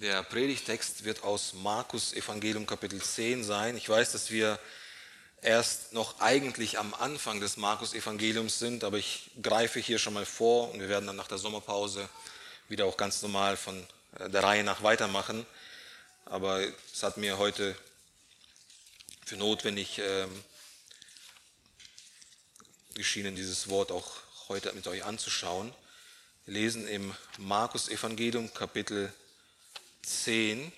Der Predigtext wird aus Markus Evangelium Kapitel 10 sein. Ich weiß, dass wir erst noch eigentlich am Anfang des Markus Evangeliums sind, aber ich greife hier schon mal vor und wir werden dann nach der Sommerpause wieder auch ganz normal von äh, der Reihe nach weitermachen. Aber es hat mir heute für notwendig ähm, geschienen, dieses Wort auch heute mit euch anzuschauen. Wir lesen im Markus Evangelium Kapitel 10,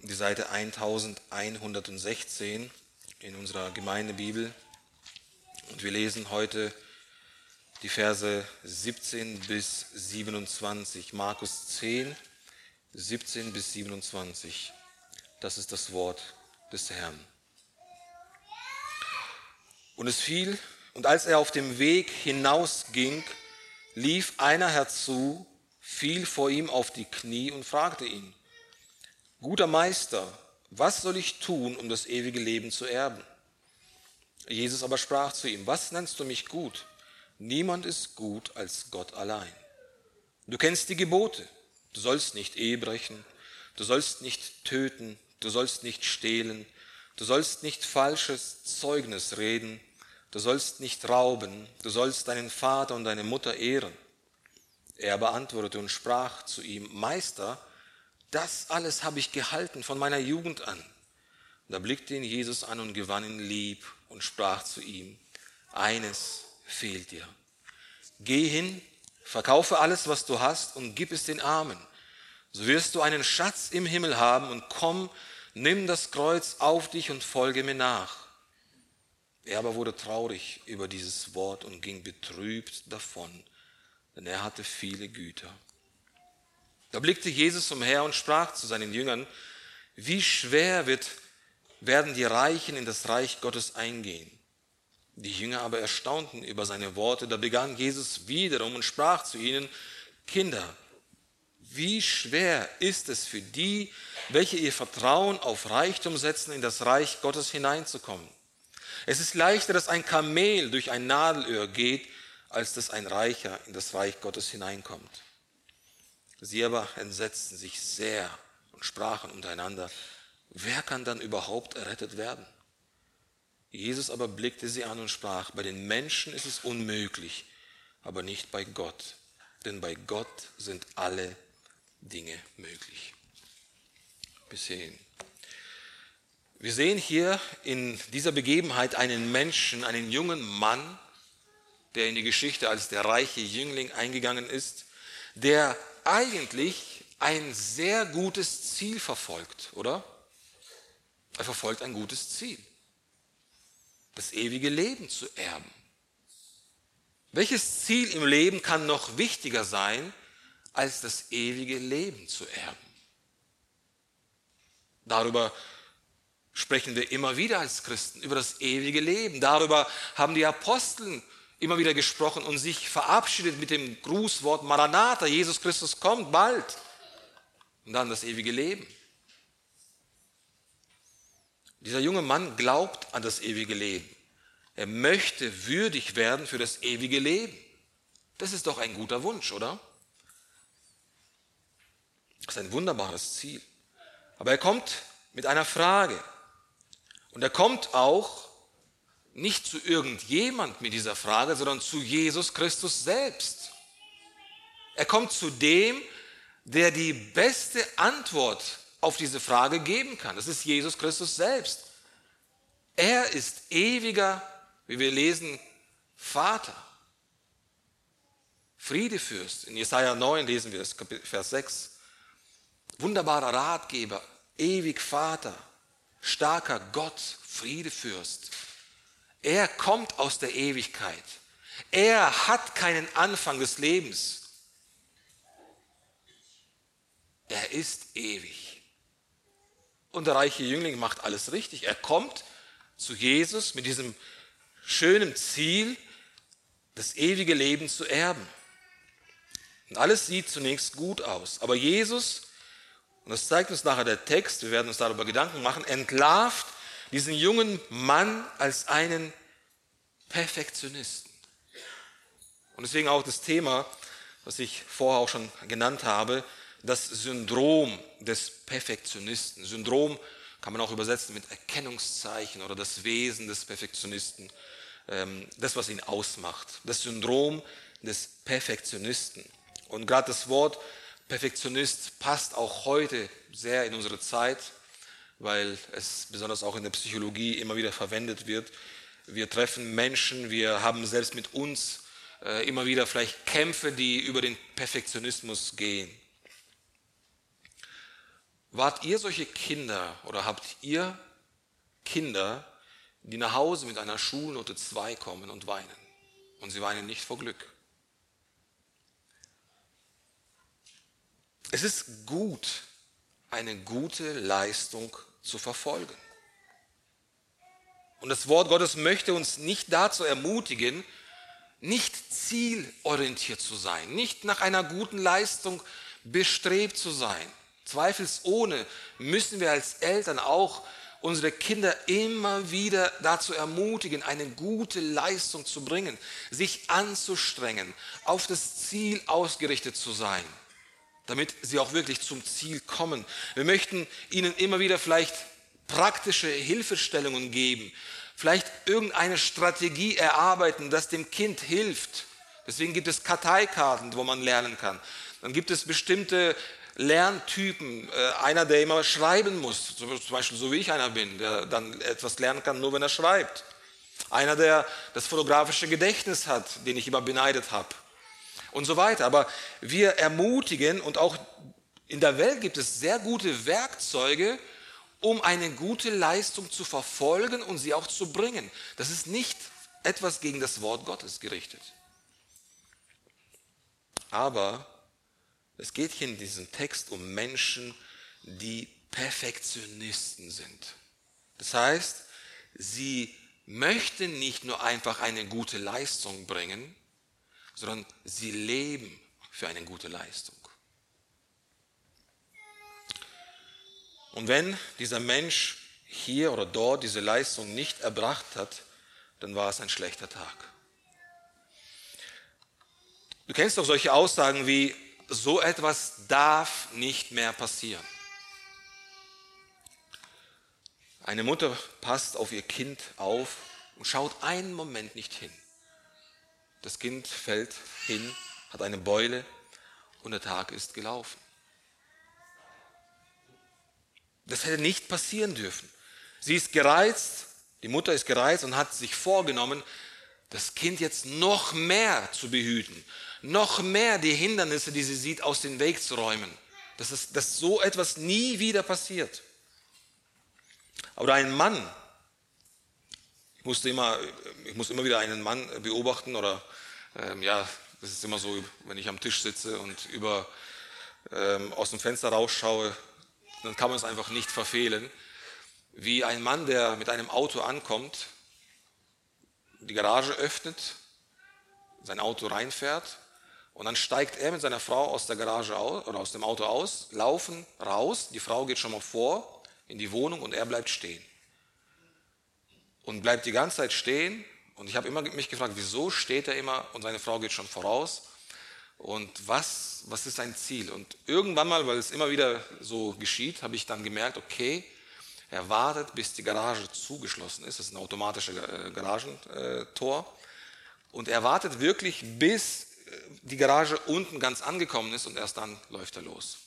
die Seite 1116 in unserer Gemeindebibel. Und wir lesen heute die Verse 17 bis 27. Markus 10, 17 bis 27. Das ist das Wort des Herrn. Und es fiel, und als er auf dem Weg hinausging, lief einer herzu, fiel vor ihm auf die Knie und fragte ihn, Guter Meister, was soll ich tun, um das ewige Leben zu erben? Jesus aber sprach zu ihm, was nennst du mich gut? Niemand ist gut als Gott allein. Du kennst die Gebote. Du sollst nicht Ehe brechen, du sollst nicht töten, du sollst nicht stehlen, du sollst nicht falsches Zeugnis reden, du sollst nicht rauben, du sollst deinen Vater und deine Mutter ehren. Er beantwortete und sprach zu ihm, Meister, das alles habe ich gehalten von meiner Jugend an. Da blickte ihn Jesus an und gewann ihn lieb und sprach zu ihm, eines fehlt dir. Geh hin, verkaufe alles, was du hast und gib es den Armen. So wirst du einen Schatz im Himmel haben und komm, nimm das Kreuz auf dich und folge mir nach. Er aber wurde traurig über dieses Wort und ging betrübt davon denn er hatte viele Güter. Da blickte Jesus umher und sprach zu seinen Jüngern, wie schwer wird, werden die Reichen in das Reich Gottes eingehen. Die Jünger aber erstaunten über seine Worte. Da begann Jesus wiederum und sprach zu ihnen, Kinder, wie schwer ist es für die, welche ihr Vertrauen auf Reichtum setzen, in das Reich Gottes hineinzukommen. Es ist leichter, dass ein Kamel durch ein Nadelöhr geht, als dass ein Reicher in das Reich Gottes hineinkommt. Sie aber entsetzten sich sehr und sprachen untereinander, wer kann dann überhaupt errettet werden? Jesus aber blickte sie an und sprach, bei den Menschen ist es unmöglich, aber nicht bei Gott, denn bei Gott sind alle Dinge möglich. Bis hierhin. Wir sehen hier in dieser Begebenheit einen Menschen, einen jungen Mann, der in die Geschichte als der reiche Jüngling eingegangen ist, der eigentlich ein sehr gutes Ziel verfolgt, oder? Er verfolgt ein gutes Ziel. Das ewige Leben zu erben. Welches Ziel im Leben kann noch wichtiger sein, als das ewige Leben zu erben? Darüber sprechen wir immer wieder als Christen, über das ewige Leben. Darüber haben die Apostel immer wieder gesprochen und sich verabschiedet mit dem Grußwort Maranatha, Jesus Christus kommt bald. Und dann das ewige Leben. Dieser junge Mann glaubt an das ewige Leben. Er möchte würdig werden für das ewige Leben. Das ist doch ein guter Wunsch, oder? Das ist ein wunderbares Ziel. Aber er kommt mit einer Frage. Und er kommt auch nicht zu irgendjemand mit dieser Frage, sondern zu Jesus Christus selbst. Er kommt zu dem, der die beste Antwort auf diese Frage geben kann. Das ist Jesus Christus selbst. Er ist ewiger, wie wir lesen, Vater. Friedefürst. In Jesaja 9 lesen wir das, Vers 6. Wunderbarer Ratgeber, ewig Vater, starker Gott, Friedefürst. Er kommt aus der Ewigkeit. Er hat keinen Anfang des Lebens. Er ist ewig. Und der reiche Jüngling macht alles richtig. Er kommt zu Jesus mit diesem schönen Ziel, das ewige Leben zu erben. Und alles sieht zunächst gut aus. Aber Jesus, und das zeigt uns nachher der Text, wir werden uns darüber Gedanken machen, entlarvt diesen jungen Mann als einen Perfektionisten. Und deswegen auch das Thema, was ich vorher auch schon genannt habe, das Syndrom des Perfektionisten. Syndrom kann man auch übersetzen mit Erkennungszeichen oder das Wesen des Perfektionisten, ähm, das, was ihn ausmacht. Das Syndrom des Perfektionisten. Und gerade das Wort Perfektionist passt auch heute sehr in unsere Zeit, weil es besonders auch in der Psychologie immer wieder verwendet wird. Wir treffen Menschen, wir haben selbst mit uns äh, immer wieder vielleicht Kämpfe, die über den Perfektionismus gehen. Wart ihr solche Kinder oder habt ihr Kinder, die nach Hause mit einer Schulnote 2 kommen und weinen? Und sie weinen nicht vor Glück. Es ist gut, eine gute Leistung zu verfolgen. Und das Wort Gottes möchte uns nicht dazu ermutigen, nicht zielorientiert zu sein, nicht nach einer guten Leistung bestrebt zu sein. Zweifelsohne müssen wir als Eltern auch unsere Kinder immer wieder dazu ermutigen, eine gute Leistung zu bringen, sich anzustrengen, auf das Ziel ausgerichtet zu sein, damit sie auch wirklich zum Ziel kommen. Wir möchten ihnen immer wieder vielleicht praktische Hilfestellungen geben, vielleicht irgendeine Strategie erarbeiten, das dem Kind hilft. Deswegen gibt es Karteikarten, wo man lernen kann. Dann gibt es bestimmte Lerntypen. Äh, einer, der immer schreiben muss, zum Beispiel so wie ich einer bin, der dann etwas lernen kann, nur wenn er schreibt. Einer, der das fotografische Gedächtnis hat, den ich immer beneidet habe. Und so weiter. Aber wir ermutigen und auch in der Welt gibt es sehr gute Werkzeuge, um eine gute Leistung zu verfolgen und sie auch zu bringen. Das ist nicht etwas gegen das Wort Gottes gerichtet. Aber es geht hier in diesem Text um Menschen, die Perfektionisten sind. Das heißt, sie möchten nicht nur einfach eine gute Leistung bringen, sondern sie leben für eine gute Leistung. Und wenn dieser Mensch hier oder dort diese Leistung nicht erbracht hat, dann war es ein schlechter Tag. Du kennst doch solche Aussagen wie, so etwas darf nicht mehr passieren. Eine Mutter passt auf ihr Kind auf und schaut einen Moment nicht hin. Das Kind fällt hin, hat eine Beule und der Tag ist gelaufen. Das hätte nicht passieren dürfen. Sie ist gereizt, die Mutter ist gereizt und hat sich vorgenommen, das Kind jetzt noch mehr zu behüten, noch mehr die Hindernisse, die sie sieht, aus dem Weg zu räumen. Dass, es, dass so etwas nie wieder passiert. Oder ein Mann, musste immer, ich muss immer wieder einen Mann beobachten oder ähm, ja, das ist immer so, wenn ich am Tisch sitze und über, ähm, aus dem Fenster rausschaue, dann kann man es einfach nicht verfehlen, wie ein Mann, der mit einem Auto ankommt, die Garage öffnet, sein Auto reinfährt und dann steigt er mit seiner Frau aus der Garage aus, oder aus dem Auto aus, laufen raus, die Frau geht schon mal vor in die Wohnung und er bleibt stehen. Und bleibt die ganze Zeit stehen. Und ich habe immer mich gefragt, wieso steht er immer und seine Frau geht schon voraus? Und was, was ist sein Ziel? Und irgendwann mal, weil es immer wieder so geschieht, habe ich dann gemerkt, okay, er wartet, bis die Garage zugeschlossen ist. Das ist ein automatisches äh, Garagentor. Und er wartet wirklich, bis die Garage unten ganz angekommen ist und erst dann läuft er los.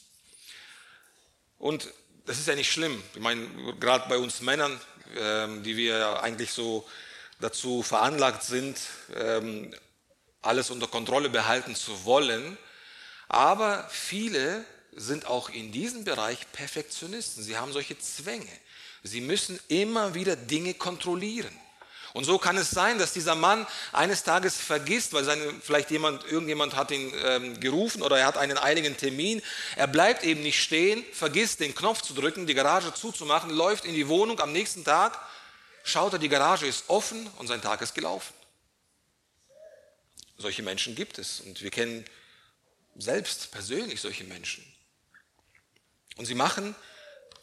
Und das ist ja nicht schlimm. Ich meine, gerade bei uns Männern, ähm, die wir eigentlich so dazu veranlagt sind, ähm, alles unter Kontrolle behalten zu wollen. Aber viele sind auch in diesem Bereich Perfektionisten. Sie haben solche Zwänge. Sie müssen immer wieder Dinge kontrollieren. Und so kann es sein, dass dieser Mann eines Tages vergisst, weil seine, vielleicht jemand, irgendjemand hat ihn ähm, gerufen oder er hat einen eiligen Termin. Er bleibt eben nicht stehen, vergisst den Knopf zu drücken, die Garage zuzumachen, läuft in die Wohnung. Am nächsten Tag schaut er, die Garage ist offen und sein Tag ist gelaufen. Solche Menschen gibt es und wir kennen selbst persönlich solche Menschen. Und sie machen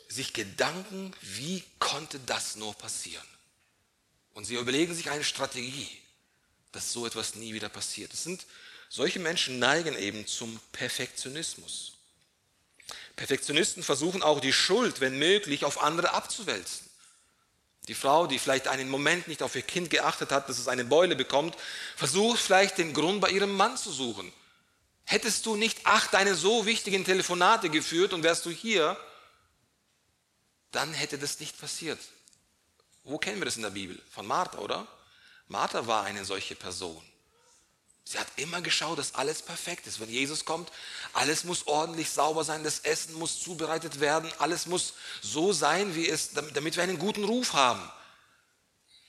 sich Gedanken, wie konnte das nur passieren? Und sie überlegen sich eine Strategie, dass so etwas nie wieder passiert. Es sind, solche Menschen neigen eben zum Perfektionismus. Perfektionisten versuchen auch die Schuld, wenn möglich, auf andere abzuwälzen. Die Frau, die vielleicht einen Moment nicht auf ihr Kind geachtet hat, dass es eine Beule bekommt, versucht vielleicht den Grund bei ihrem Mann zu suchen. Hättest du nicht acht deine so wichtigen Telefonate geführt und wärst du hier, dann hätte das nicht passiert. Wo kennen wir das in der Bibel? Von Martha, oder? Martha war eine solche Person. Sie hat immer geschaut, dass alles perfekt ist. Wenn Jesus kommt, alles muss ordentlich sauber sein, das Essen muss zubereitet werden, alles muss so sein, wie es, damit wir einen guten Ruf haben.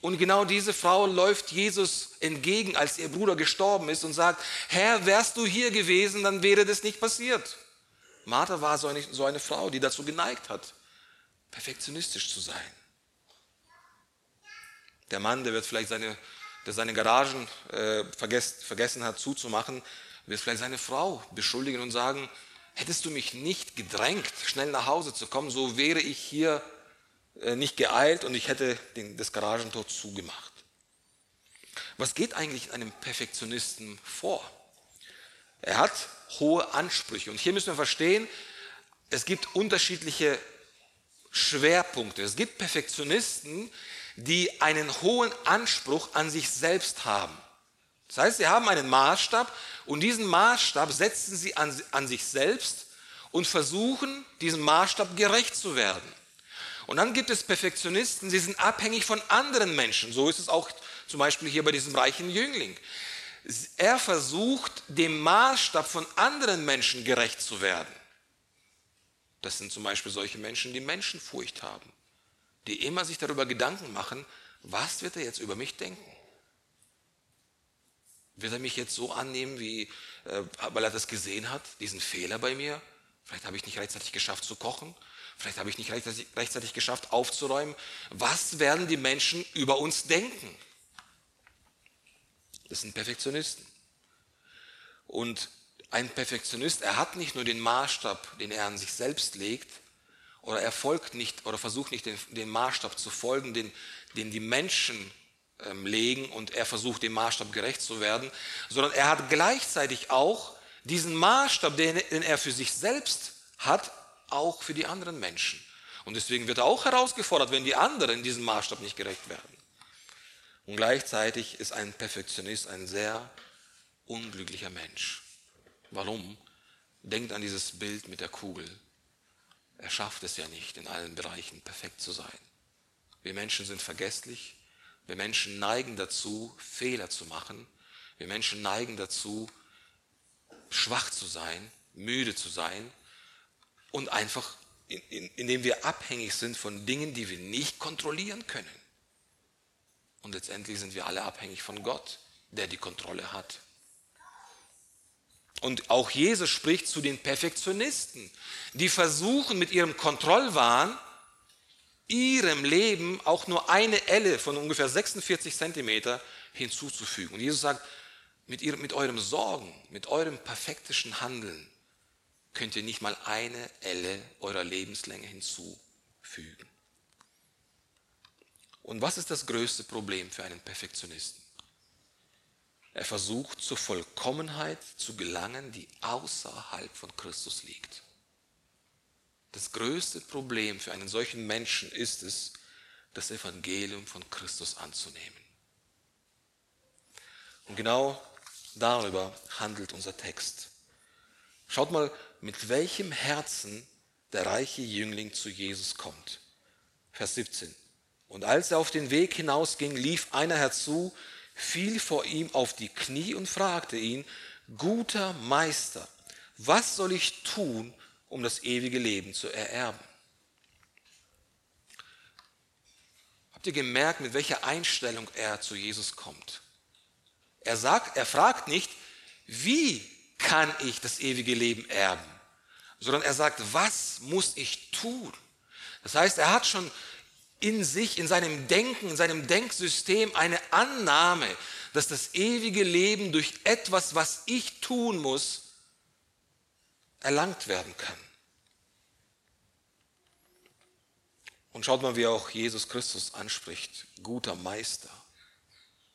Und genau diese Frau läuft Jesus entgegen, als ihr Bruder gestorben ist und sagt, Herr, wärst du hier gewesen, dann wäre das nicht passiert. Martha war so eine, so eine Frau, die dazu geneigt hat, perfektionistisch zu sein. Der Mann, der wird vielleicht seine der seine Garagen äh, vergessen, vergessen hat zuzumachen, wird vielleicht seine Frau beschuldigen und sagen, hättest du mich nicht gedrängt, schnell nach Hause zu kommen, so wäre ich hier äh, nicht geeilt und ich hätte den, das Garagentor zugemacht. Was geht eigentlich einem Perfektionisten vor? Er hat hohe Ansprüche. Und hier müssen wir verstehen, es gibt unterschiedliche Schwerpunkte. Es gibt Perfektionisten, die einen hohen Anspruch an sich selbst haben. Das heißt, sie haben einen Maßstab und diesen Maßstab setzen sie an, an sich selbst und versuchen, diesem Maßstab gerecht zu werden. Und dann gibt es Perfektionisten, sie sind abhängig von anderen Menschen. So ist es auch zum Beispiel hier bei diesem reichen Jüngling. Er versucht, dem Maßstab von anderen Menschen gerecht zu werden. Das sind zum Beispiel solche Menschen, die Menschenfurcht haben die immer sich darüber Gedanken machen, was wird er jetzt über mich denken? Wird er mich jetzt so annehmen, wie, äh, weil er das gesehen hat, diesen Fehler bei mir? Vielleicht habe ich nicht rechtzeitig geschafft zu kochen. Vielleicht habe ich nicht rechtzeitig, rechtzeitig geschafft aufzuräumen. Was werden die Menschen über uns denken? Das sind Perfektionisten. Und ein Perfektionist, er hat nicht nur den Maßstab, den er an sich selbst legt, oder er folgt nicht oder versucht nicht den, den Maßstab zu folgen, den, den die Menschen ähm, legen und er versucht dem Maßstab gerecht zu werden, sondern er hat gleichzeitig auch diesen Maßstab, den, den er für sich selbst hat, auch für die anderen Menschen. Und deswegen wird er auch herausgefordert, wenn die anderen diesem Maßstab nicht gerecht werden. Und gleichzeitig ist ein Perfektionist ein sehr unglücklicher Mensch. Warum? Denkt an dieses Bild mit der Kugel. Er schafft es ja nicht, in allen Bereichen perfekt zu sein. Wir Menschen sind vergesslich. Wir Menschen neigen dazu, Fehler zu machen. Wir Menschen neigen dazu, schwach zu sein, müde zu sein und einfach, in, in, indem wir abhängig sind von Dingen, die wir nicht kontrollieren können. Und letztendlich sind wir alle abhängig von Gott, der die Kontrolle hat. Und auch Jesus spricht zu den Perfektionisten, die versuchen mit ihrem Kontrollwahn ihrem Leben auch nur eine Elle von ungefähr 46 Zentimeter hinzuzufügen. Und Jesus sagt, mit, ihrem, mit eurem Sorgen, mit eurem perfektischen Handeln könnt ihr nicht mal eine Elle eurer Lebenslänge hinzufügen. Und was ist das größte Problem für einen Perfektionisten? Er versucht zur Vollkommenheit zu gelangen, die außerhalb von Christus liegt. Das größte Problem für einen solchen Menschen ist es, das Evangelium von Christus anzunehmen. Und genau darüber handelt unser Text. Schaut mal, mit welchem Herzen der reiche Jüngling zu Jesus kommt. Vers 17. Und als er auf den Weg hinausging, lief einer herzu, fiel vor ihm auf die Knie und fragte ihn, guter Meister, was soll ich tun, um das ewige Leben zu ererben? Habt ihr gemerkt, mit welcher Einstellung er zu Jesus kommt? Er sagt, er fragt nicht, wie kann ich das ewige Leben erben, sondern er sagt, was muss ich tun? Das heißt, er hat schon in sich, in seinem Denken, in seinem Denksystem eine Annahme, dass das ewige Leben durch etwas, was ich tun muss, erlangt werden kann. Und schaut mal, wie auch Jesus Christus anspricht, guter Meister.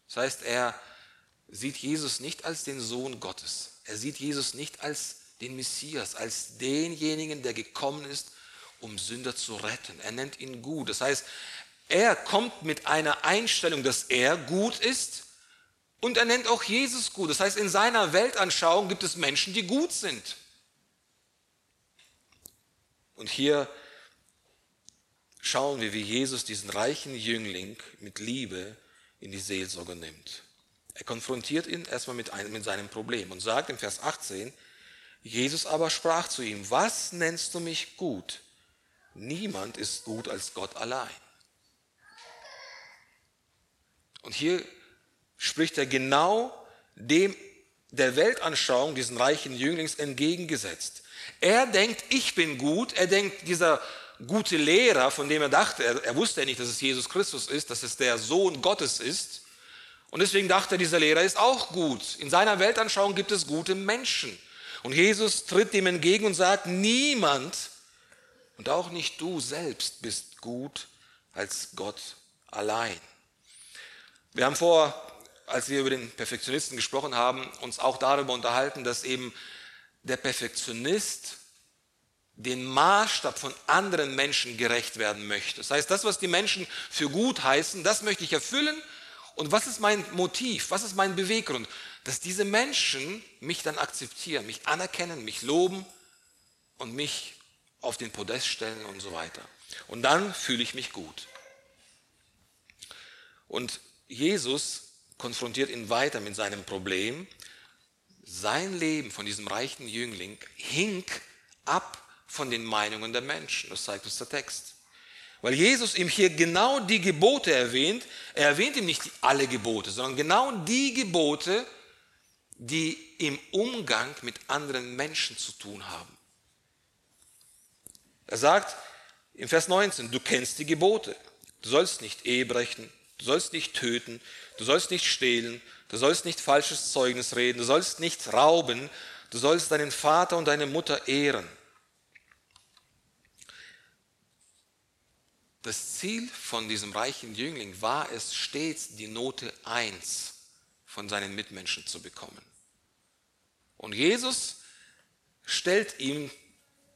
Das heißt, er sieht Jesus nicht als den Sohn Gottes. Er sieht Jesus nicht als den Messias, als denjenigen, der gekommen ist, um Sünder zu retten. Er nennt ihn gut. Das heißt, er kommt mit einer Einstellung, dass er gut ist und er nennt auch Jesus gut. Das heißt, in seiner Weltanschauung gibt es Menschen, die gut sind. Und hier schauen wir, wie Jesus diesen reichen Jüngling mit Liebe in die Seelsorge nimmt. Er konfrontiert ihn erstmal mit, einem, mit seinem Problem und sagt im Vers 18, Jesus aber sprach zu ihm, was nennst du mich gut? Niemand ist gut als Gott allein. Und hier spricht er genau dem der Weltanschauung diesen reichen Jünglings entgegengesetzt. Er denkt, ich bin gut. Er denkt, dieser gute Lehrer, von dem er dachte, er, er wusste ja nicht, dass es Jesus Christus ist, dass es der Sohn Gottes ist. Und deswegen dachte er, dieser Lehrer ist auch gut. In seiner Weltanschauung gibt es gute Menschen. Und Jesus tritt dem entgegen und sagt, niemand und auch nicht du selbst bist gut als Gott allein. Wir haben vor, als wir über den Perfektionisten gesprochen haben, uns auch darüber unterhalten, dass eben der Perfektionist den Maßstab von anderen Menschen gerecht werden möchte. Das heißt, das, was die Menschen für gut heißen, das möchte ich erfüllen. Und was ist mein Motiv? Was ist mein Beweggrund? Dass diese Menschen mich dann akzeptieren, mich anerkennen, mich loben und mich auf den Podest stellen und so weiter. Und dann fühle ich mich gut. Und Jesus konfrontiert ihn weiter mit seinem Problem. Sein Leben von diesem reichen Jüngling hing ab von den Meinungen der Menschen. Das zeigt uns der Text. Weil Jesus ihm hier genau die Gebote erwähnt. Er erwähnt ihm nicht alle Gebote, sondern genau die Gebote, die im Umgang mit anderen Menschen zu tun haben. Er sagt im Vers 19, du kennst die Gebote. Du sollst nicht Ehe brechen, du sollst nicht töten, du sollst nicht stehlen, du sollst nicht falsches Zeugnis reden, du sollst nicht rauben, du sollst deinen Vater und deine Mutter ehren. Das Ziel von diesem reichen Jüngling war es stets, die Note 1 von seinen Mitmenschen zu bekommen. Und Jesus stellt ihm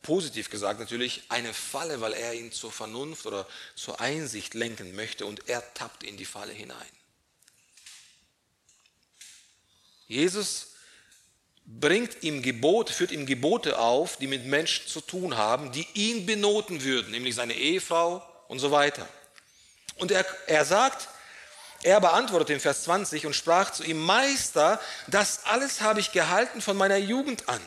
positiv gesagt natürlich, eine Falle, weil er ihn zur Vernunft oder zur Einsicht lenken möchte und er tappt in die Falle hinein. Jesus bringt ihm Gebote, führt ihm Gebote auf, die mit Menschen zu tun haben, die ihn benoten würden, nämlich seine Ehefrau und so weiter. Und er, er sagt, er beantwortete in Vers 20 und sprach zu ihm, Meister, das alles habe ich gehalten von meiner Jugend an.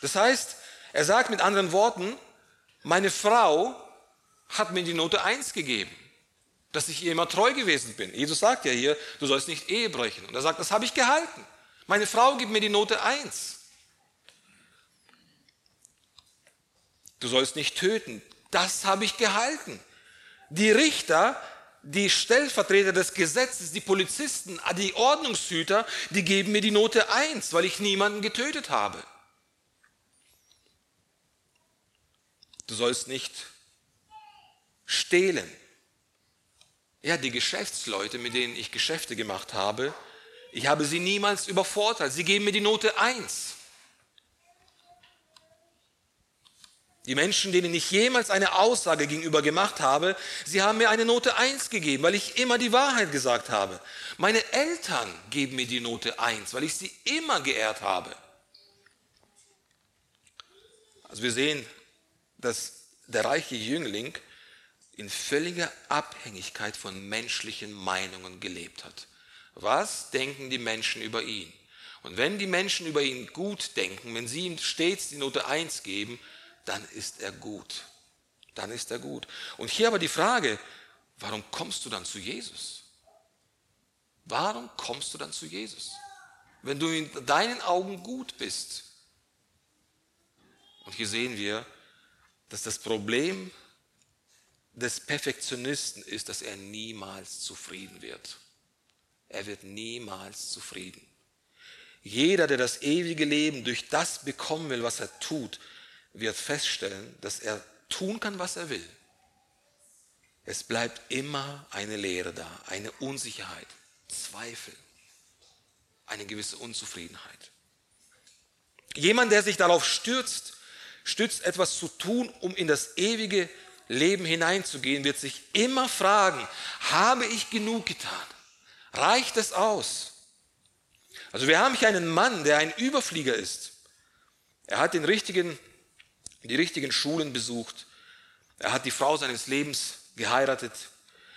Das heißt, er sagt mit anderen Worten, meine Frau hat mir die Note 1 gegeben, dass ich ihr immer treu gewesen bin. Jesus sagt ja hier, du sollst nicht Ehe brechen. Und er sagt, das habe ich gehalten. Meine Frau gibt mir die Note 1. Du sollst nicht töten. Das habe ich gehalten. Die Richter, die Stellvertreter des Gesetzes, die Polizisten, die Ordnungshüter, die geben mir die Note 1, weil ich niemanden getötet habe. Du sollst nicht stehlen. Ja, die Geschäftsleute, mit denen ich Geschäfte gemacht habe, ich habe sie niemals übervorteilt. Sie geben mir die Note 1. Die Menschen, denen ich jemals eine Aussage gegenüber gemacht habe, sie haben mir eine Note 1 gegeben, weil ich immer die Wahrheit gesagt habe. Meine Eltern geben mir die Note 1, weil ich sie immer geehrt habe. Also wir sehen, dass der reiche Jüngling in völliger Abhängigkeit von menschlichen Meinungen gelebt hat. Was denken die Menschen über ihn? Und wenn die Menschen über ihn gut denken, wenn sie ihm stets die Note 1 geben, dann ist er gut. Dann ist er gut. Und hier aber die Frage, warum kommst du dann zu Jesus? Warum kommst du dann zu Jesus? Wenn du in deinen Augen gut bist. Und hier sehen wir, dass das Problem des Perfektionisten ist, dass er niemals zufrieden wird. Er wird niemals zufrieden. Jeder, der das ewige Leben durch das bekommen will, was er tut, wird feststellen, dass er tun kann, was er will. Es bleibt immer eine Leere da, eine Unsicherheit, Zweifel, eine gewisse Unzufriedenheit. Jemand, der sich darauf stürzt, stützt etwas zu tun, um in das ewige Leben hineinzugehen, wird sich immer fragen, habe ich genug getan? Reicht es aus? Also wir haben hier einen Mann, der ein Überflieger ist. Er hat den richtigen, die richtigen Schulen besucht. Er hat die Frau seines Lebens geheiratet.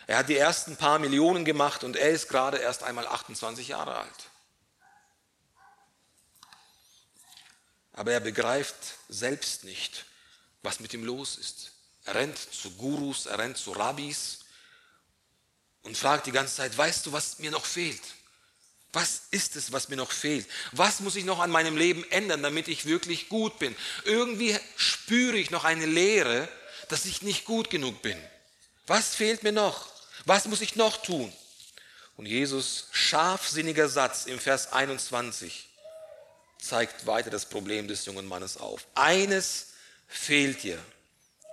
Er hat die ersten paar Millionen gemacht und er ist gerade erst einmal 28 Jahre alt. Aber er begreift selbst nicht, was mit ihm los ist. Er rennt zu Gurus, er rennt zu Rabbis und fragt die ganze Zeit, weißt du, was mir noch fehlt? Was ist es, was mir noch fehlt? Was muss ich noch an meinem Leben ändern, damit ich wirklich gut bin? Irgendwie spüre ich noch eine Leere, dass ich nicht gut genug bin. Was fehlt mir noch? Was muss ich noch tun? Und Jesus, scharfsinniger Satz im Vers 21, zeigt weiter das Problem des jungen Mannes auf. Eines fehlt dir.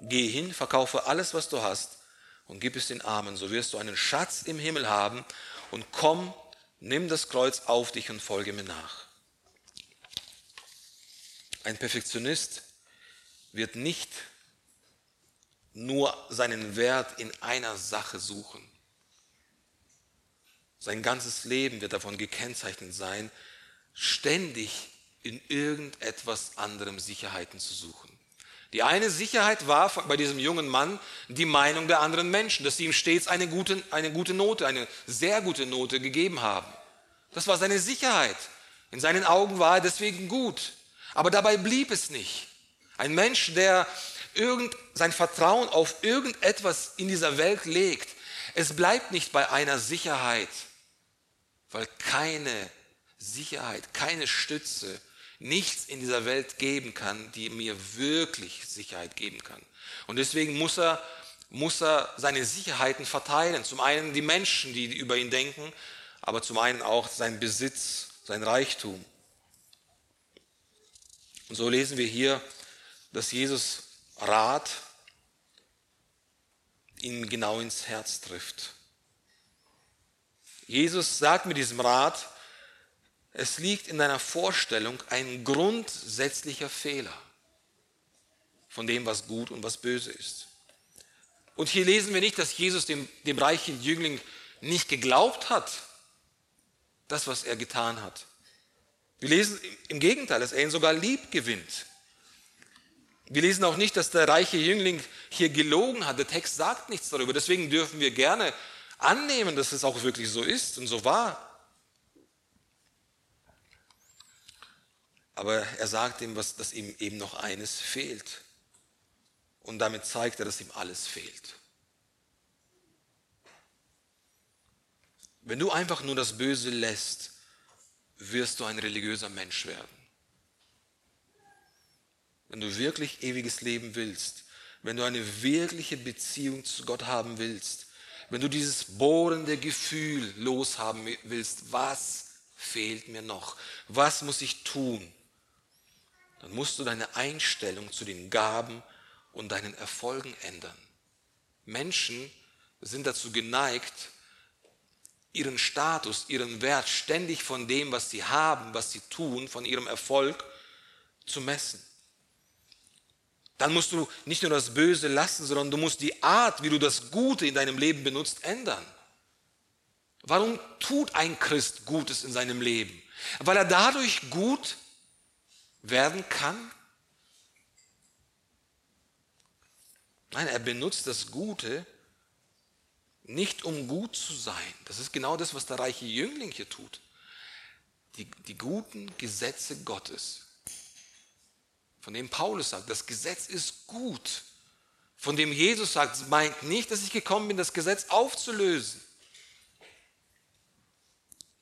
Geh hin, verkaufe alles, was du hast und gib es den Armen, so wirst du einen Schatz im Himmel haben und komm, nimm das Kreuz auf dich und folge mir nach. Ein Perfektionist wird nicht nur seinen Wert in einer Sache suchen. Sein ganzes Leben wird davon gekennzeichnet sein, ständig in irgendetwas anderem Sicherheiten zu suchen. Die eine Sicherheit war bei diesem jungen Mann die Meinung der anderen Menschen, dass sie ihm stets eine gute, eine gute Note, eine sehr gute Note gegeben haben. Das war seine Sicherheit. In seinen Augen war er deswegen gut. Aber dabei blieb es nicht. Ein Mensch, der irgend, sein Vertrauen auf irgendetwas in dieser Welt legt, es bleibt nicht bei einer Sicherheit, weil keine Sicherheit, keine Stütze nichts in dieser Welt geben kann, die mir wirklich Sicherheit geben kann. Und deswegen muss er, muss er seine Sicherheiten verteilen. Zum einen die Menschen, die über ihn denken, aber zum einen auch sein Besitz, sein Reichtum. Und so lesen wir hier, dass Jesus Rat ihn genau ins Herz trifft. Jesus sagt mit diesem Rat, es liegt in deiner Vorstellung ein grundsätzlicher Fehler von dem, was gut und was böse ist. Und hier lesen wir nicht, dass Jesus dem, dem reichen Jüngling nicht geglaubt hat, das, was er getan hat. Wir lesen im Gegenteil, dass er ihn sogar lieb gewinnt. Wir lesen auch nicht, dass der reiche Jüngling hier gelogen hat. Der Text sagt nichts darüber. Deswegen dürfen wir gerne annehmen, dass es auch wirklich so ist und so war. Aber er sagt ihm, was, dass ihm eben noch eines fehlt. Und damit zeigt er, dass ihm alles fehlt. Wenn du einfach nur das Böse lässt, wirst du ein religiöser Mensch werden. Wenn du wirklich ewiges Leben willst, wenn du eine wirkliche Beziehung zu Gott haben willst, wenn du dieses bohrende Gefühl loshaben willst, was fehlt mir noch? Was muss ich tun? Dann musst du deine Einstellung zu den Gaben und deinen Erfolgen ändern. Menschen sind dazu geneigt, ihren Status, ihren Wert ständig von dem, was sie haben, was sie tun, von ihrem Erfolg zu messen. Dann musst du nicht nur das Böse lassen, sondern du musst die Art, wie du das Gute in deinem Leben benutzt, ändern. Warum tut ein Christ Gutes in seinem Leben? Weil er dadurch gut werden kann? Nein, er benutzt das Gute nicht um gut zu sein. Das ist genau das, was der reiche Jüngling hier tut. Die, die guten Gesetze Gottes, von dem Paulus sagt, das Gesetz ist gut. Von dem Jesus sagt, meint nicht, dass ich gekommen bin, das Gesetz aufzulösen.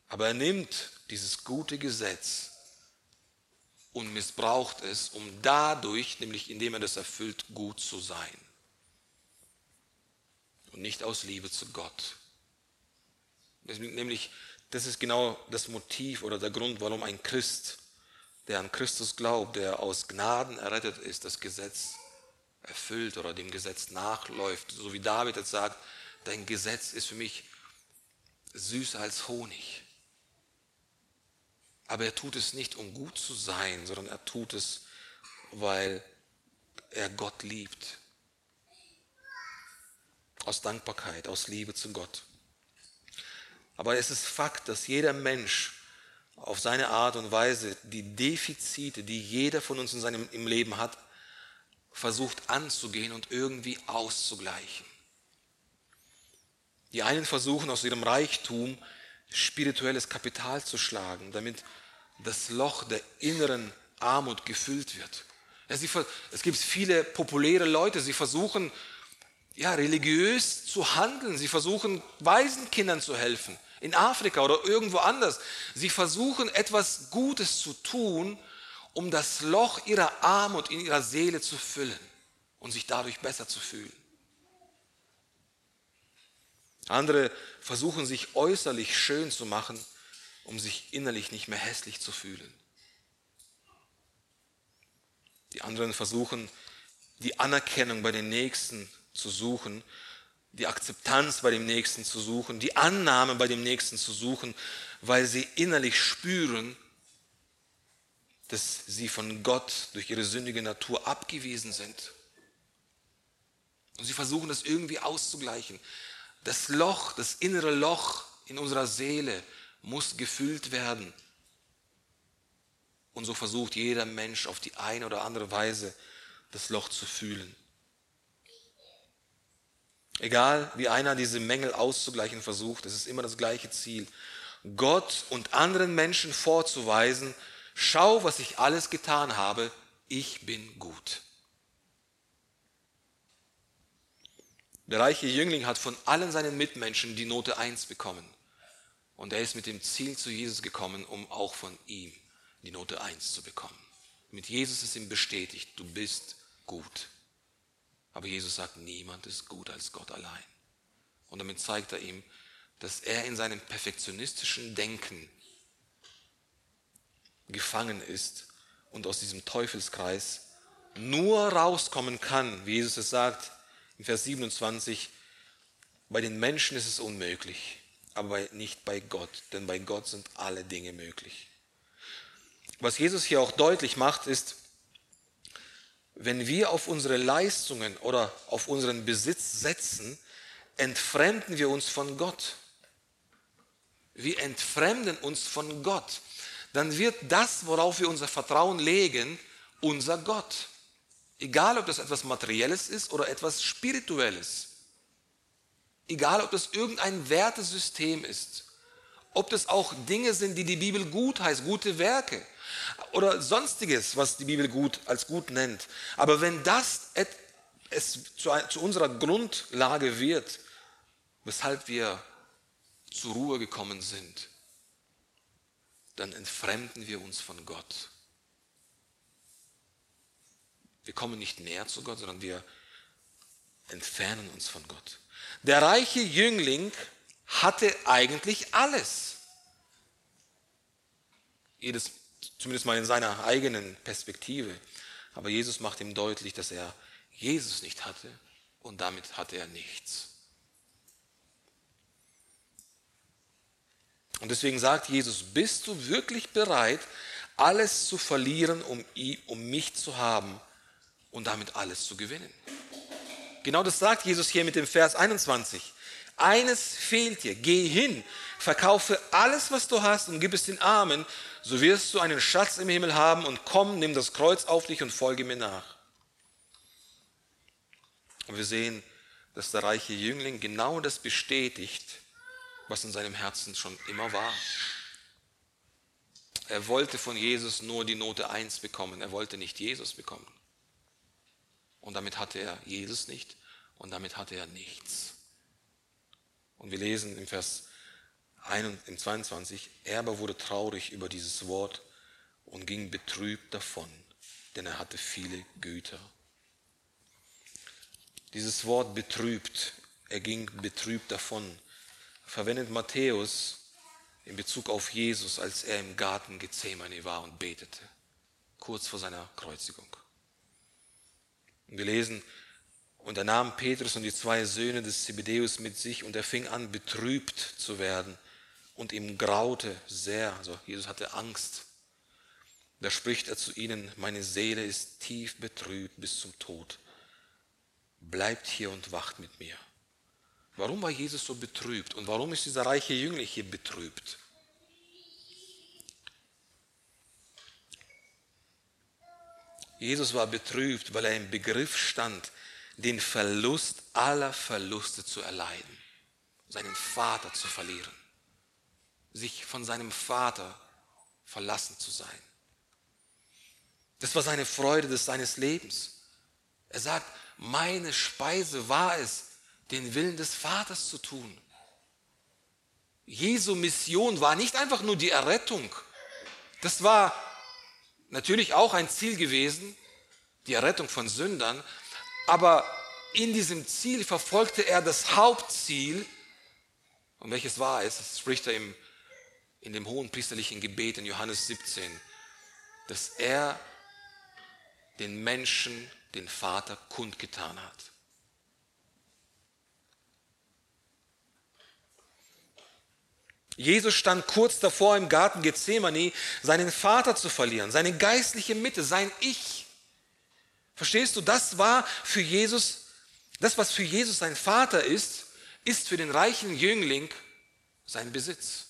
Aber er nimmt dieses gute Gesetz und missbraucht es, um dadurch, nämlich indem er das erfüllt, gut zu sein. Und nicht aus Liebe zu Gott. Nämlich, das ist genau das Motiv oder der Grund, warum ein Christ, der an Christus glaubt, der aus Gnaden errettet ist, das Gesetz erfüllt oder dem Gesetz nachläuft. So wie David jetzt sagt, dein Gesetz ist für mich süßer als Honig. Aber er tut es nicht, um gut zu sein, sondern er tut es, weil er Gott liebt. Aus Dankbarkeit, aus Liebe zu Gott. Aber es ist Fakt, dass jeder Mensch auf seine Art und Weise die Defizite, die jeder von uns in seinem im Leben hat, versucht anzugehen und irgendwie auszugleichen. Die einen versuchen aus ihrem Reichtum spirituelles Kapital zu schlagen, damit das Loch der inneren Armut gefüllt wird. Es gibt viele populäre Leute, sie versuchen ja, religiös zu handeln, sie versuchen Waisenkindern zu helfen, in Afrika oder irgendwo anders. Sie versuchen etwas Gutes zu tun, um das Loch ihrer Armut in ihrer Seele zu füllen und sich dadurch besser zu fühlen. Andere versuchen sich äußerlich schön zu machen, um sich innerlich nicht mehr hässlich zu fühlen. Die anderen versuchen, die Anerkennung bei den Nächsten zu suchen, die Akzeptanz bei dem Nächsten zu suchen, die Annahme bei dem Nächsten zu suchen, weil sie innerlich spüren, dass sie von Gott durch ihre sündige Natur abgewiesen sind. Und sie versuchen das irgendwie auszugleichen. Das Loch, das innere Loch in unserer Seele muss gefüllt werden. Und so versucht jeder Mensch auf die eine oder andere Weise das Loch zu fühlen. Egal wie einer diese Mängel auszugleichen versucht, es ist immer das gleiche Ziel. Gott und anderen Menschen vorzuweisen, schau, was ich alles getan habe, ich bin gut. Der reiche Jüngling hat von allen seinen Mitmenschen die Note 1 bekommen. Und er ist mit dem Ziel zu Jesus gekommen, um auch von ihm die Note 1 zu bekommen. Mit Jesus ist ihm bestätigt, du bist gut. Aber Jesus sagt, niemand ist gut als Gott allein. Und damit zeigt er ihm, dass er in seinem perfektionistischen Denken gefangen ist und aus diesem Teufelskreis nur rauskommen kann, wie Jesus es sagt in Vers 27, bei den Menschen ist es unmöglich, aber nicht bei Gott, denn bei Gott sind alle Dinge möglich. Was Jesus hier auch deutlich macht, ist, wenn wir auf unsere Leistungen oder auf unseren Besitz setzen, entfremden wir uns von Gott. Wir entfremden uns von Gott. Dann wird das, worauf wir unser Vertrauen legen, unser Gott. Egal, ob das etwas Materielles ist oder etwas Spirituelles. Egal, ob das irgendein Wertesystem ist. Ob das auch Dinge sind, die die Bibel gut heißt, gute Werke oder sonstiges, was die Bibel gut als gut nennt. Aber wenn das es zu, zu unserer Grundlage wird, weshalb wir zur Ruhe gekommen sind, dann entfremden wir uns von Gott. Wir kommen nicht näher zu Gott, sondern wir entfernen uns von Gott. Der reiche Jüngling hatte eigentlich alles. Jedes Zumindest mal in seiner eigenen Perspektive. Aber Jesus macht ihm deutlich, dass er Jesus nicht hatte und damit hatte er nichts. Und deswegen sagt Jesus, bist du wirklich bereit, alles zu verlieren, um, um mich zu haben und damit alles zu gewinnen? Genau das sagt Jesus hier mit dem Vers 21. Eines fehlt dir, geh hin, verkaufe alles, was du hast und gib es den Armen, so wirst du einen Schatz im Himmel haben und komm, nimm das Kreuz auf dich und folge mir nach. Und wir sehen, dass der reiche Jüngling genau das bestätigt, was in seinem Herzen schon immer war. Er wollte von Jesus nur die Note 1 bekommen, er wollte nicht Jesus bekommen. Und damit hatte er Jesus nicht und damit hatte er nichts. Und wir lesen im Vers im 22, er aber wurde traurig über dieses Wort und ging betrübt davon, denn er hatte viele Güter. Dieses Wort betrübt, er ging betrübt davon, verwendet Matthäus in Bezug auf Jesus, als er im Garten Gethsemane war und betete, kurz vor seiner Kreuzigung. Und wir lesen, und er nahm Petrus und die zwei Söhne des Zebedeus mit sich und er fing an, betrübt zu werden und ihm graute sehr. Also Jesus hatte Angst. Da spricht er zu ihnen, meine Seele ist tief betrübt bis zum Tod. Bleibt hier und wacht mit mir. Warum war Jesus so betrübt und warum ist dieser reiche Jüngling hier betrübt? Jesus war betrübt, weil er im Begriff stand, den Verlust aller Verluste zu erleiden, seinen Vater zu verlieren, sich von seinem Vater verlassen zu sein. Das war seine Freude des seines Lebens. Er sagt, meine Speise war es, den Willen des Vaters zu tun. Jesu Mission war nicht einfach nur die Errettung. Das war natürlich auch ein Ziel gewesen, die Errettung von Sündern, aber in diesem Ziel verfolgte er das Hauptziel. Und welches war es? Das spricht er im, in dem hohen priesterlichen Gebet in Johannes 17, dass er den Menschen den Vater kundgetan hat. Jesus stand kurz davor im Garten Gethsemane, seinen Vater zu verlieren, seine geistliche Mitte, sein Ich. Verstehst du, das war für Jesus, das, was für Jesus sein Vater ist, ist für den reichen Jüngling sein Besitz.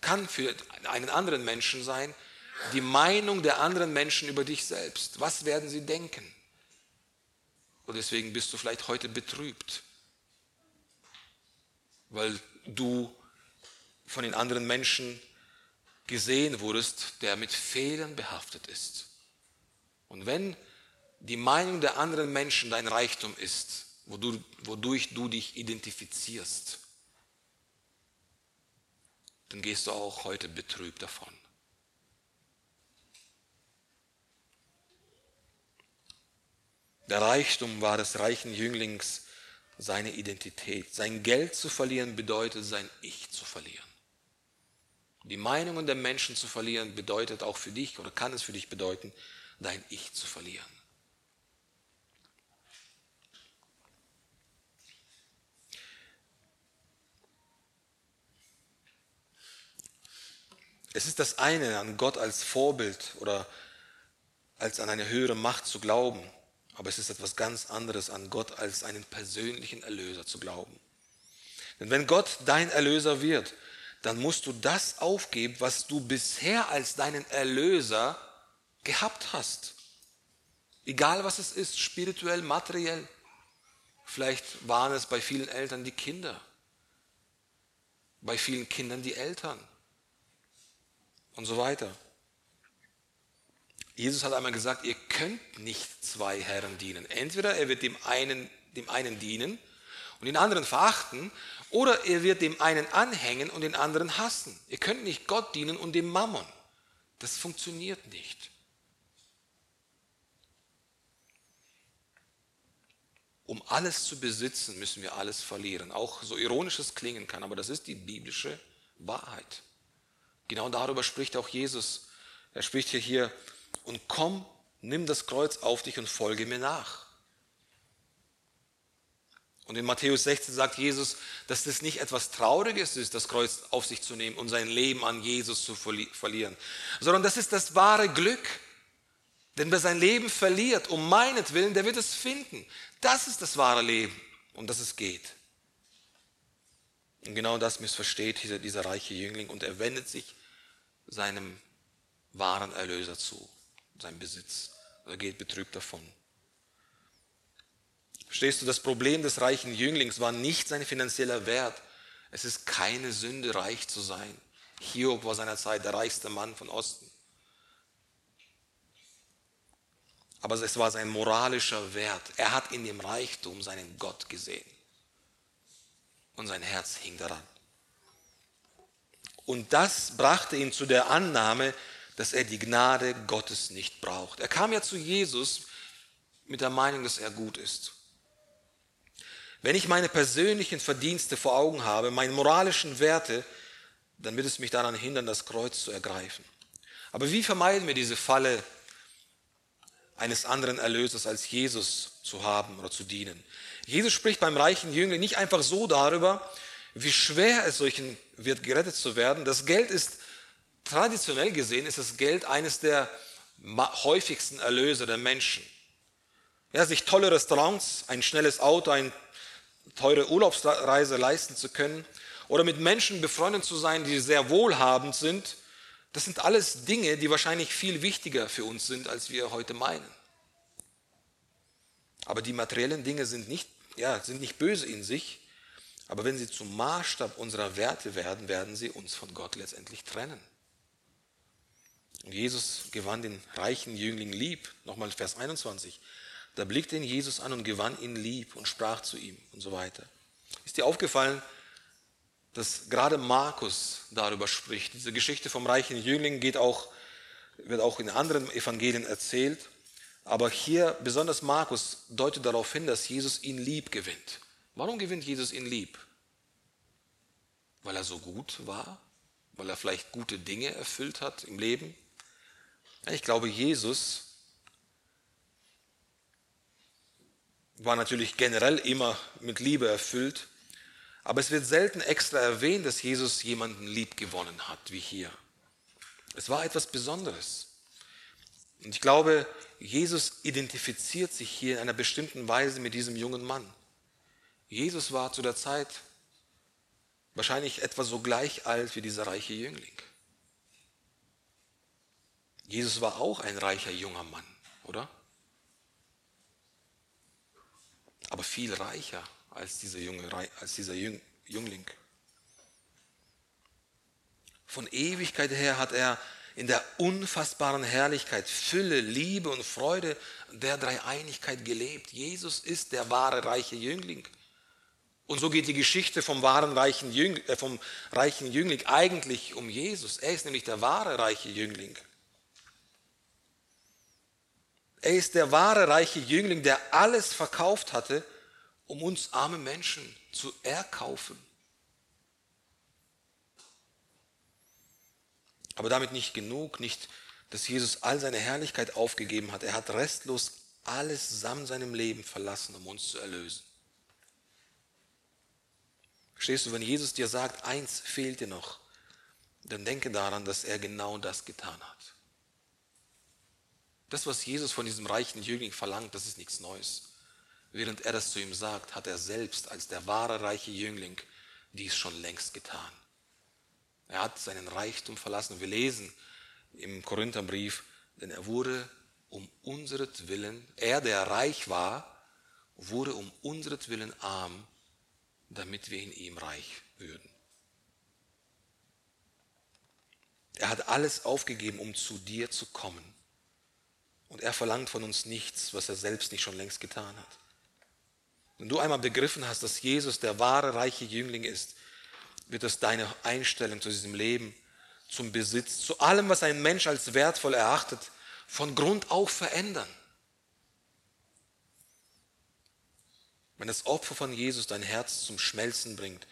Kann für einen anderen Menschen sein, die Meinung der anderen Menschen über dich selbst. Was werden sie denken? Und deswegen bist du vielleicht heute betrübt, weil du von den anderen Menschen gesehen wurdest, der mit Fehlern behaftet ist. Und wenn die Meinung der anderen Menschen dein Reichtum ist, wodurch du dich identifizierst, dann gehst du auch heute betrübt davon. Der Reichtum war des reichen Jünglings seine Identität. Sein Geld zu verlieren bedeutet, sein Ich zu verlieren. Die Meinungen der Menschen zu verlieren bedeutet auch für dich oder kann es für dich bedeuten, dein Ich zu verlieren. Es ist das eine, an Gott als Vorbild oder als an eine höhere Macht zu glauben. Aber es ist etwas ganz anderes, an Gott als einen persönlichen Erlöser zu glauben. Denn wenn Gott dein Erlöser wird, dann musst du das aufgeben, was du bisher als deinen Erlöser gehabt hast. Egal was es ist, spirituell, materiell. Vielleicht waren es bei vielen Eltern die Kinder, bei vielen Kindern die Eltern und so weiter. Jesus hat einmal gesagt, ihr könnt nicht zwei Herren dienen. Entweder er wird dem einen, dem einen dienen und den anderen verachten, oder er wird dem einen anhängen und den anderen hassen. Ihr könnt nicht Gott dienen und dem Mammon. Das funktioniert nicht. Um alles zu besitzen, müssen wir alles verlieren. Auch so ironisch es klingen kann, aber das ist die biblische Wahrheit. Genau darüber spricht auch Jesus. Er spricht ja hier und komm, nimm das Kreuz auf dich und folge mir nach. Und in Matthäus 16 sagt Jesus, dass das nicht etwas Trauriges ist, das Kreuz auf sich zu nehmen und sein Leben an Jesus zu verlieren, sondern das ist das wahre Glück. Denn wer sein Leben verliert, um meinetwillen, der wird es finden. Das ist das wahre Leben, um das es geht. Und genau das missversteht dieser, dieser reiche Jüngling und er wendet sich seinem wahren Erlöser zu sein Besitz. Er geht betrübt davon. Verstehst du, das Problem des reichen Jünglings war nicht sein finanzieller Wert. Es ist keine Sünde, reich zu sein. Hiob war seinerzeit der reichste Mann von Osten. Aber es war sein moralischer Wert. Er hat in dem Reichtum seinen Gott gesehen. Und sein Herz hing daran. Und das brachte ihn zu der Annahme, dass er die Gnade Gottes nicht braucht. Er kam ja zu Jesus mit der Meinung, dass er gut ist. Wenn ich meine persönlichen Verdienste vor Augen habe, meine moralischen Werte, dann wird es mich daran hindern, das Kreuz zu ergreifen. Aber wie vermeiden wir diese Falle eines anderen Erlösers als Jesus zu haben oder zu dienen? Jesus spricht beim reichen Jüngling nicht einfach so darüber, wie schwer es solchen wird, gerettet zu werden. Das Geld ist, traditionell gesehen, ist das Geld eines der häufigsten Erlöser der Menschen. Ja, sich tolle Restaurants, ein schnelles Auto, eine teure Urlaubsreise leisten zu können oder mit Menschen befreundet zu sein, die sehr wohlhabend sind, das sind alles Dinge, die wahrscheinlich viel wichtiger für uns sind, als wir heute meinen. Aber die materiellen Dinge sind nicht, ja, sind nicht böse in sich, aber wenn sie zum Maßstab unserer Werte werden, werden sie uns von Gott letztendlich trennen. Und Jesus gewann den reichen Jüngling lieb, nochmal Vers 21. Da blickte ihn Jesus an und gewann ihn lieb und sprach zu ihm und so weiter. Ist dir aufgefallen, dass gerade Markus darüber spricht? Diese Geschichte vom reichen Jüngling geht auch, wird auch in anderen Evangelien erzählt. Aber hier besonders Markus deutet darauf hin, dass Jesus ihn lieb gewinnt. Warum gewinnt Jesus ihn lieb? Weil er so gut war? Weil er vielleicht gute Dinge erfüllt hat im Leben? Ich glaube, Jesus war natürlich generell immer mit Liebe erfüllt, aber es wird selten extra erwähnt, dass Jesus jemanden lieb gewonnen hat, wie hier. Es war etwas Besonderes. Und ich glaube, Jesus identifiziert sich hier in einer bestimmten Weise mit diesem jungen Mann. Jesus war zu der Zeit wahrscheinlich etwa so gleich alt wie dieser reiche Jüngling. Jesus war auch ein reicher junger Mann, oder? aber viel reicher als dieser, junge, als dieser Jüngling. Von Ewigkeit her hat er in der unfassbaren Herrlichkeit, Fülle, Liebe und Freude der Dreieinigkeit gelebt. Jesus ist der wahre reiche Jüngling. Und so geht die Geschichte vom wahren reichen Jüngling, äh, vom reichen Jüngling eigentlich um Jesus. Er ist nämlich der wahre reiche Jüngling. Er ist der wahre reiche Jüngling, der alles verkauft hatte, um uns arme Menschen zu erkaufen. Aber damit nicht genug, nicht, dass Jesus all seine Herrlichkeit aufgegeben hat. Er hat restlos alles samt seinem Leben verlassen, um uns zu erlösen. Verstehst du, wenn Jesus dir sagt, eins fehlt dir noch, dann denke daran, dass er genau das getan hat. Das, was Jesus von diesem reichen Jüngling verlangt, das ist nichts Neues. Während er das zu ihm sagt, hat er selbst als der wahre reiche Jüngling dies schon längst getan. Er hat seinen Reichtum verlassen. Wir lesen im Korintherbrief, denn er wurde um unseretwillen, er der reich war, wurde um unseretwillen arm, damit wir in ihm reich würden. Er hat alles aufgegeben, um zu dir zu kommen. Und er verlangt von uns nichts, was er selbst nicht schon längst getan hat. Wenn du einmal begriffen hast, dass Jesus der wahre reiche Jüngling ist, wird das deine Einstellung zu diesem Leben, zum Besitz, zu allem, was ein Mensch als wertvoll erachtet, von Grund auf verändern. Wenn das Opfer von Jesus dein Herz zum Schmelzen bringt,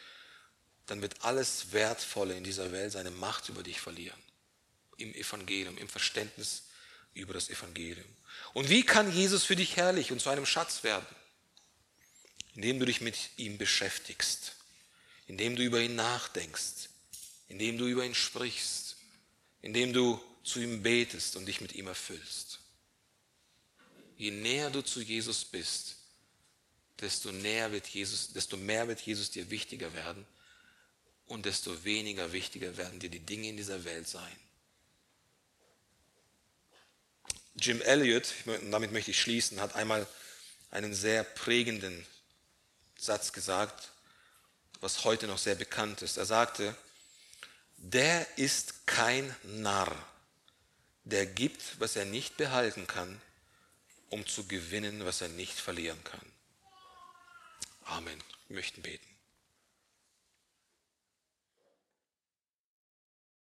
dann wird alles Wertvolle in dieser Welt seine Macht über dich verlieren. Im Evangelium, im Verständnis über das Evangelium. Und wie kann Jesus für dich herrlich und zu einem Schatz werden? Indem du dich mit ihm beschäftigst, indem du über ihn nachdenkst, indem du über ihn sprichst, indem du zu ihm betest und dich mit ihm erfüllst. Je näher du zu Jesus bist, desto näher wird Jesus, desto mehr wird Jesus dir wichtiger werden und desto weniger wichtiger werden dir die Dinge in dieser Welt sein. Jim Elliot, damit möchte ich schließen, hat einmal einen sehr prägenden Satz gesagt, was heute noch sehr bekannt ist. Er sagte, der ist kein Narr, der gibt, was er nicht behalten kann, um zu gewinnen, was er nicht verlieren kann. Amen. Wir möchten beten.